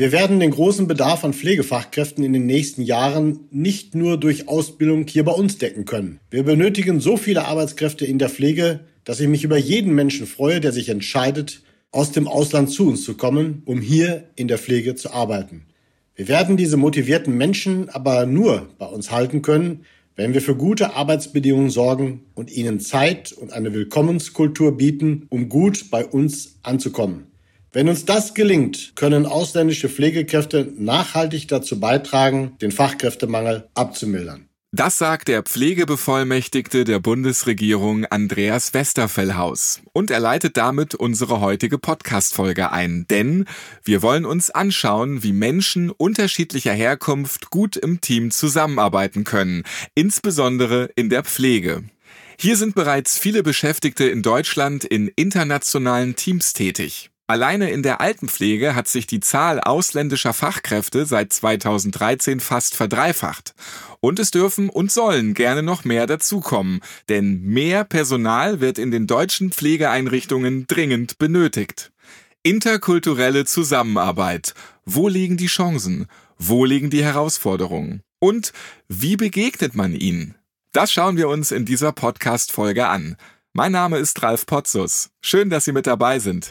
Wir werden den großen Bedarf an Pflegefachkräften in den nächsten Jahren nicht nur durch Ausbildung hier bei uns decken können. Wir benötigen so viele Arbeitskräfte in der Pflege, dass ich mich über jeden Menschen freue, der sich entscheidet, aus dem Ausland zu uns zu kommen, um hier in der Pflege zu arbeiten. Wir werden diese motivierten Menschen aber nur bei uns halten können, wenn wir für gute Arbeitsbedingungen sorgen und ihnen Zeit und eine Willkommenskultur bieten, um gut bei uns anzukommen. Wenn uns das gelingt, können ausländische Pflegekräfte nachhaltig dazu beitragen, den Fachkräftemangel abzumildern. Das sagt der Pflegebevollmächtigte der Bundesregierung Andreas Westerfellhaus. Und er leitet damit unsere heutige Podcast-Folge ein. Denn wir wollen uns anschauen, wie Menschen unterschiedlicher Herkunft gut im Team zusammenarbeiten können. Insbesondere in der Pflege. Hier sind bereits viele Beschäftigte in Deutschland in internationalen Teams tätig. Alleine in der Altenpflege hat sich die Zahl ausländischer Fachkräfte seit 2013 fast verdreifacht. Und es dürfen und sollen gerne noch mehr dazukommen, denn mehr Personal wird in den deutschen Pflegeeinrichtungen dringend benötigt. Interkulturelle Zusammenarbeit. Wo liegen die Chancen? Wo liegen die Herausforderungen? Und wie begegnet man ihnen? Das schauen wir uns in dieser Podcast-Folge an. Mein Name ist Ralf Potzus. Schön, dass Sie mit dabei sind.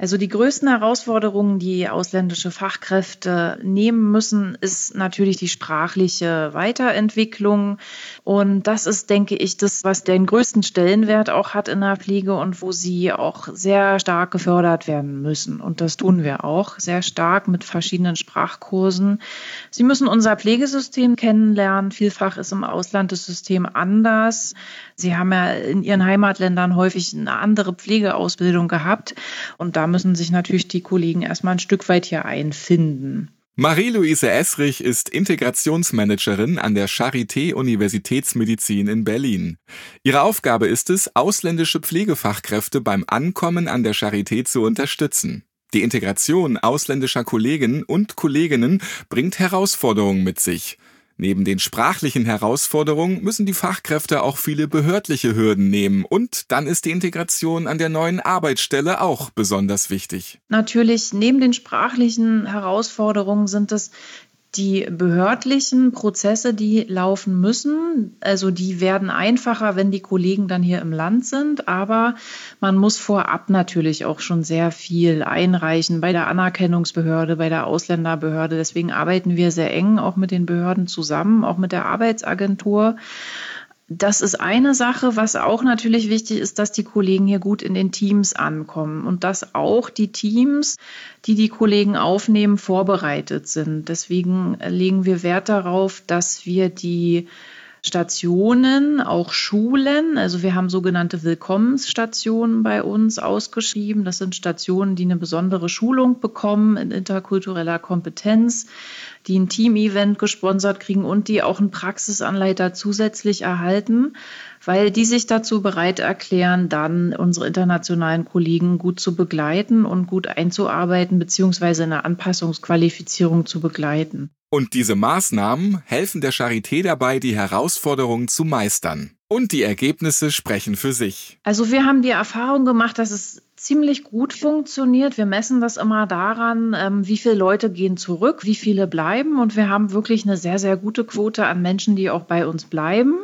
Also die größten Herausforderungen, die ausländische Fachkräfte nehmen müssen, ist natürlich die sprachliche Weiterentwicklung. Und das ist, denke ich, das, was den größten Stellenwert auch hat in der Pflege und wo sie auch sehr stark gefördert werden müssen. Und das tun wir auch sehr stark mit verschiedenen Sprachkursen. Sie müssen unser Pflegesystem kennenlernen. Vielfach ist im Ausland das System anders. Sie haben ja in ihren Heimatländern häufig eine andere Pflegeausbildung gehabt. Und da müssen sich natürlich die Kollegen erstmal ein Stück weit hier einfinden. Marie-Louise Esrich ist Integrationsmanagerin an der Charité Universitätsmedizin in Berlin. Ihre Aufgabe ist es, ausländische Pflegefachkräfte beim Ankommen an der Charité zu unterstützen. Die Integration ausländischer Kolleginnen und Kolleginnen bringt Herausforderungen mit sich. Neben den sprachlichen Herausforderungen müssen die Fachkräfte auch viele behördliche Hürden nehmen und dann ist die Integration an der neuen Arbeitsstelle auch besonders wichtig. Natürlich, neben den sprachlichen Herausforderungen sind es die behördlichen Prozesse, die laufen müssen, also die werden einfacher, wenn die Kollegen dann hier im Land sind, aber man muss vorab natürlich auch schon sehr viel einreichen bei der Anerkennungsbehörde, bei der Ausländerbehörde. Deswegen arbeiten wir sehr eng auch mit den Behörden zusammen, auch mit der Arbeitsagentur. Das ist eine Sache, was auch natürlich wichtig ist, dass die Kollegen hier gut in den Teams ankommen und dass auch die Teams, die die Kollegen aufnehmen, vorbereitet sind. Deswegen legen wir Wert darauf, dass wir die Stationen, auch Schulen. Also wir haben sogenannte Willkommensstationen bei uns ausgeschrieben. Das sind Stationen, die eine besondere Schulung bekommen in interkultureller Kompetenz, die ein Team-Event gesponsert kriegen und die auch einen Praxisanleiter zusätzlich erhalten, weil die sich dazu bereit erklären, dann unsere internationalen Kollegen gut zu begleiten und gut einzuarbeiten, beziehungsweise eine Anpassungsqualifizierung zu begleiten. Und diese Maßnahmen helfen der Charité dabei, die Herausforderungen zu meistern. Und die Ergebnisse sprechen für sich. Also wir haben die Erfahrung gemacht, dass es ziemlich gut funktioniert. Wir messen das immer daran, ähm, wie viele Leute gehen zurück, wie viele bleiben. Und wir haben wirklich eine sehr, sehr gute Quote an Menschen, die auch bei uns bleiben.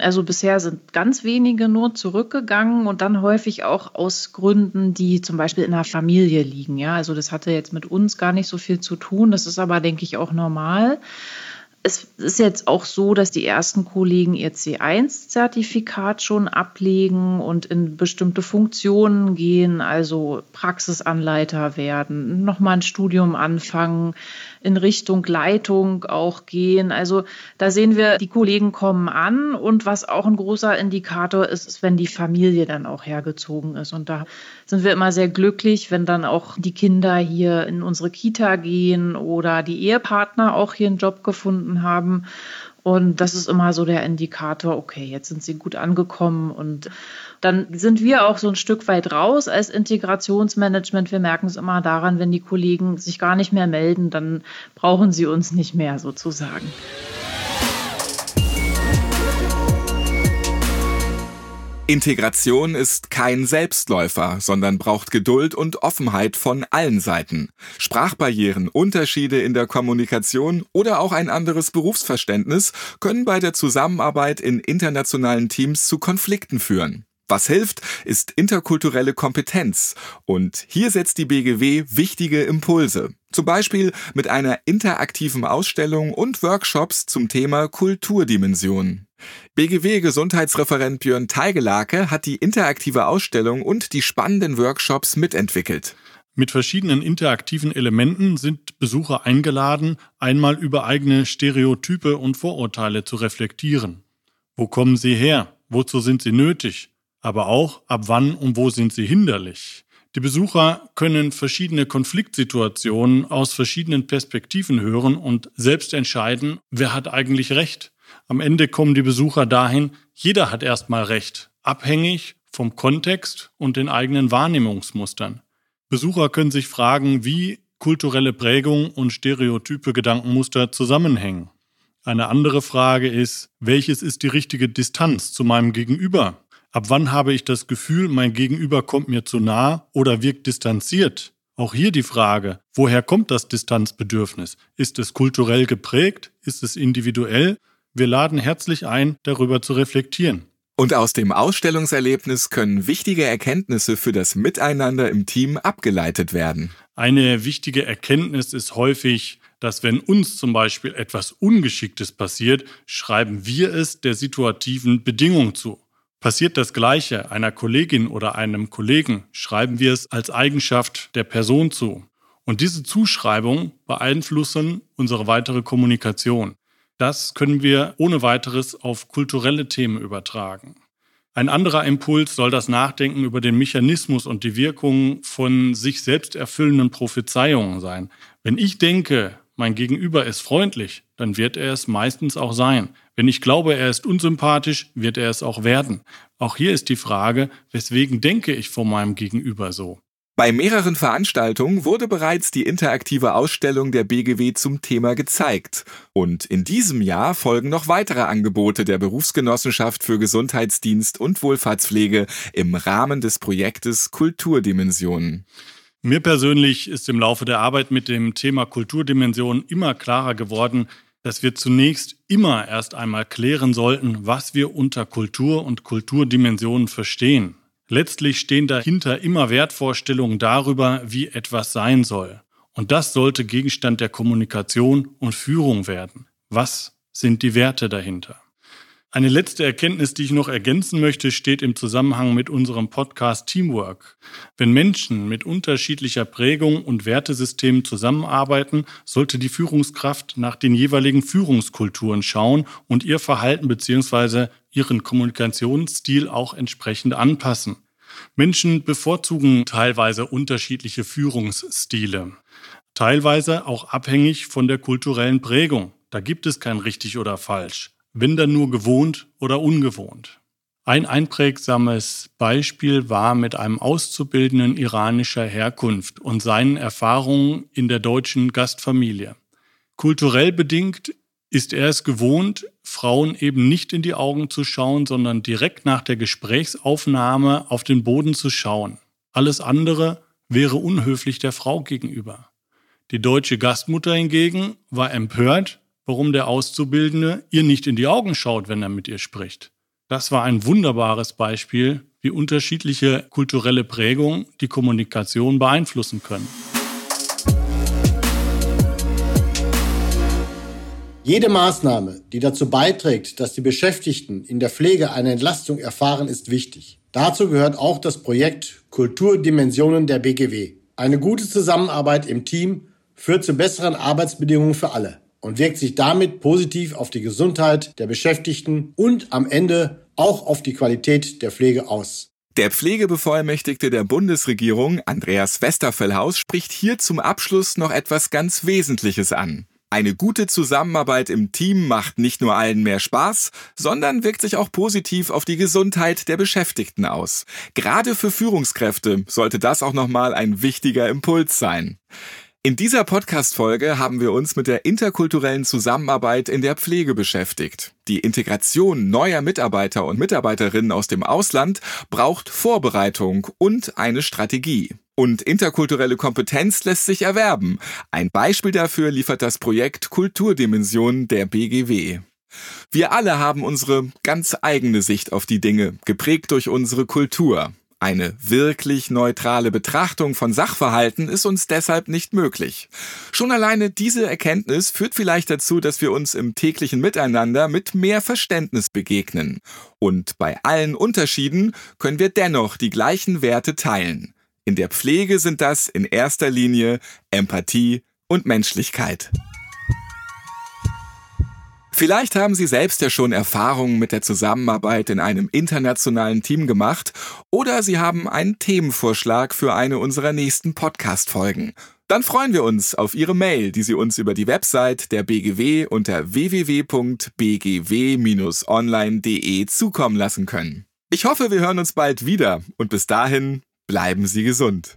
Also bisher sind ganz wenige nur zurückgegangen und dann häufig auch aus Gründen, die zum Beispiel in der Familie liegen. Ja, also das hatte jetzt mit uns gar nicht so viel zu tun. Das ist aber, denke ich, auch normal. Es ist jetzt auch so, dass die ersten Kollegen ihr C1-Zertifikat schon ablegen und in bestimmte Funktionen gehen, also Praxisanleiter werden, nochmal ein Studium anfangen, in Richtung Leitung auch gehen. Also da sehen wir, die Kollegen kommen an und was auch ein großer Indikator ist, ist, wenn die Familie dann auch hergezogen ist. Und da sind wir immer sehr glücklich, wenn dann auch die Kinder hier in unsere Kita gehen oder die Ehepartner auch hier einen Job gefunden gefunden haben. Und das ist immer so der Indikator, okay, jetzt sind sie gut angekommen und dann sind wir auch so ein Stück weit raus als Integrationsmanagement. Wir merken es immer daran, wenn die Kollegen sich gar nicht mehr melden, dann brauchen sie uns nicht mehr sozusagen. Integration ist kein Selbstläufer, sondern braucht Geduld und Offenheit von allen Seiten. Sprachbarrieren, Unterschiede in der Kommunikation oder auch ein anderes Berufsverständnis können bei der Zusammenarbeit in internationalen Teams zu Konflikten führen. Was hilft, ist interkulturelle Kompetenz. Und hier setzt die BGW wichtige Impulse. Zum Beispiel mit einer interaktiven Ausstellung und Workshops zum Thema Kulturdimension. BGW-Gesundheitsreferent Björn Teigelake hat die interaktive Ausstellung und die spannenden Workshops mitentwickelt. Mit verschiedenen interaktiven Elementen sind Besucher eingeladen, einmal über eigene Stereotype und Vorurteile zu reflektieren. Wo kommen sie her? Wozu sind sie nötig? Aber auch, ab wann und wo sind sie hinderlich? Die Besucher können verschiedene Konfliktsituationen aus verschiedenen Perspektiven hören und selbst entscheiden, wer hat eigentlich Recht. Am Ende kommen die Besucher dahin, jeder hat erstmal Recht, abhängig vom Kontext und den eigenen Wahrnehmungsmustern. Besucher können sich fragen, wie kulturelle Prägung und stereotype Gedankenmuster zusammenhängen. Eine andere Frage ist, welches ist die richtige Distanz zu meinem Gegenüber? Ab wann habe ich das Gefühl, mein Gegenüber kommt mir zu nah oder wirkt distanziert? Auch hier die Frage, woher kommt das Distanzbedürfnis? Ist es kulturell geprägt? Ist es individuell? Wir laden herzlich ein, darüber zu reflektieren. Und aus dem Ausstellungserlebnis können wichtige Erkenntnisse für das Miteinander im Team abgeleitet werden. Eine wichtige Erkenntnis ist häufig, dass wenn uns zum Beispiel etwas Ungeschicktes passiert, schreiben wir es der situativen Bedingung zu. Passiert das Gleiche einer Kollegin oder einem Kollegen, schreiben wir es als Eigenschaft der Person zu. Und diese Zuschreibungen beeinflussen unsere weitere Kommunikation. Das können wir ohne weiteres auf kulturelle Themen übertragen. Ein anderer Impuls soll das Nachdenken über den Mechanismus und die Wirkung von sich selbst erfüllenden Prophezeiungen sein. Wenn ich denke, mein Gegenüber ist freundlich, dann wird er es meistens auch sein. Wenn ich glaube, er ist unsympathisch, wird er es auch werden. Auch hier ist die Frage, weswegen denke ich vor meinem Gegenüber so? Bei mehreren Veranstaltungen wurde bereits die interaktive Ausstellung der BGW zum Thema gezeigt. Und in diesem Jahr folgen noch weitere Angebote der Berufsgenossenschaft für Gesundheitsdienst und Wohlfahrtspflege im Rahmen des Projektes Kulturdimensionen. Mir persönlich ist im Laufe der Arbeit mit dem Thema Kulturdimension immer klarer geworden, dass wir zunächst immer erst einmal klären sollten, was wir unter Kultur und Kulturdimensionen verstehen. Letztlich stehen dahinter immer Wertvorstellungen darüber, wie etwas sein soll. Und das sollte Gegenstand der Kommunikation und Führung werden. Was sind die Werte dahinter? Eine letzte Erkenntnis, die ich noch ergänzen möchte, steht im Zusammenhang mit unserem Podcast Teamwork. Wenn Menschen mit unterschiedlicher Prägung und Wertesystemen zusammenarbeiten, sollte die Führungskraft nach den jeweiligen Führungskulturen schauen und ihr Verhalten bzw. ihren Kommunikationsstil auch entsprechend anpassen. Menschen bevorzugen teilweise unterschiedliche Führungsstile, teilweise auch abhängig von der kulturellen Prägung. Da gibt es kein richtig oder falsch wenn dann nur gewohnt oder ungewohnt. Ein einprägsames Beispiel war mit einem Auszubildenden iranischer Herkunft und seinen Erfahrungen in der deutschen Gastfamilie. Kulturell bedingt ist er es gewohnt, Frauen eben nicht in die Augen zu schauen, sondern direkt nach der Gesprächsaufnahme auf den Boden zu schauen. Alles andere wäre unhöflich der Frau gegenüber. Die deutsche Gastmutter hingegen war empört, warum der Auszubildende ihr nicht in die Augen schaut, wenn er mit ihr spricht. Das war ein wunderbares Beispiel, wie unterschiedliche kulturelle Prägungen die Kommunikation beeinflussen können. Jede Maßnahme, die dazu beiträgt, dass die Beschäftigten in der Pflege eine Entlastung erfahren, ist wichtig. Dazu gehört auch das Projekt Kulturdimensionen der BGW. Eine gute Zusammenarbeit im Team führt zu besseren Arbeitsbedingungen für alle und wirkt sich damit positiv auf die Gesundheit der Beschäftigten und am Ende auch auf die Qualität der Pflege aus. Der Pflegebevollmächtigte der Bundesregierung, Andreas Westerfellhaus, spricht hier zum Abschluss noch etwas ganz Wesentliches an. Eine gute Zusammenarbeit im Team macht nicht nur allen mehr Spaß, sondern wirkt sich auch positiv auf die Gesundheit der Beschäftigten aus. Gerade für Führungskräfte sollte das auch nochmal ein wichtiger Impuls sein. In dieser Podcast-Folge haben wir uns mit der interkulturellen Zusammenarbeit in der Pflege beschäftigt. Die Integration neuer Mitarbeiter und Mitarbeiterinnen aus dem Ausland braucht Vorbereitung und eine Strategie. Und interkulturelle Kompetenz lässt sich erwerben. Ein Beispiel dafür liefert das Projekt Kulturdimension der BGW. Wir alle haben unsere ganz eigene Sicht auf die Dinge, geprägt durch unsere Kultur. Eine wirklich neutrale Betrachtung von Sachverhalten ist uns deshalb nicht möglich. Schon alleine diese Erkenntnis führt vielleicht dazu, dass wir uns im täglichen Miteinander mit mehr Verständnis begegnen. Und bei allen Unterschieden können wir dennoch die gleichen Werte teilen. In der Pflege sind das in erster Linie Empathie und Menschlichkeit. Vielleicht haben Sie selbst ja schon Erfahrungen mit der Zusammenarbeit in einem internationalen Team gemacht oder Sie haben einen Themenvorschlag für eine unserer nächsten Podcast-Folgen. Dann freuen wir uns auf Ihre Mail, die Sie uns über die Website der BGW unter www.bgw-online.de zukommen lassen können. Ich hoffe, wir hören uns bald wieder und bis dahin bleiben Sie gesund.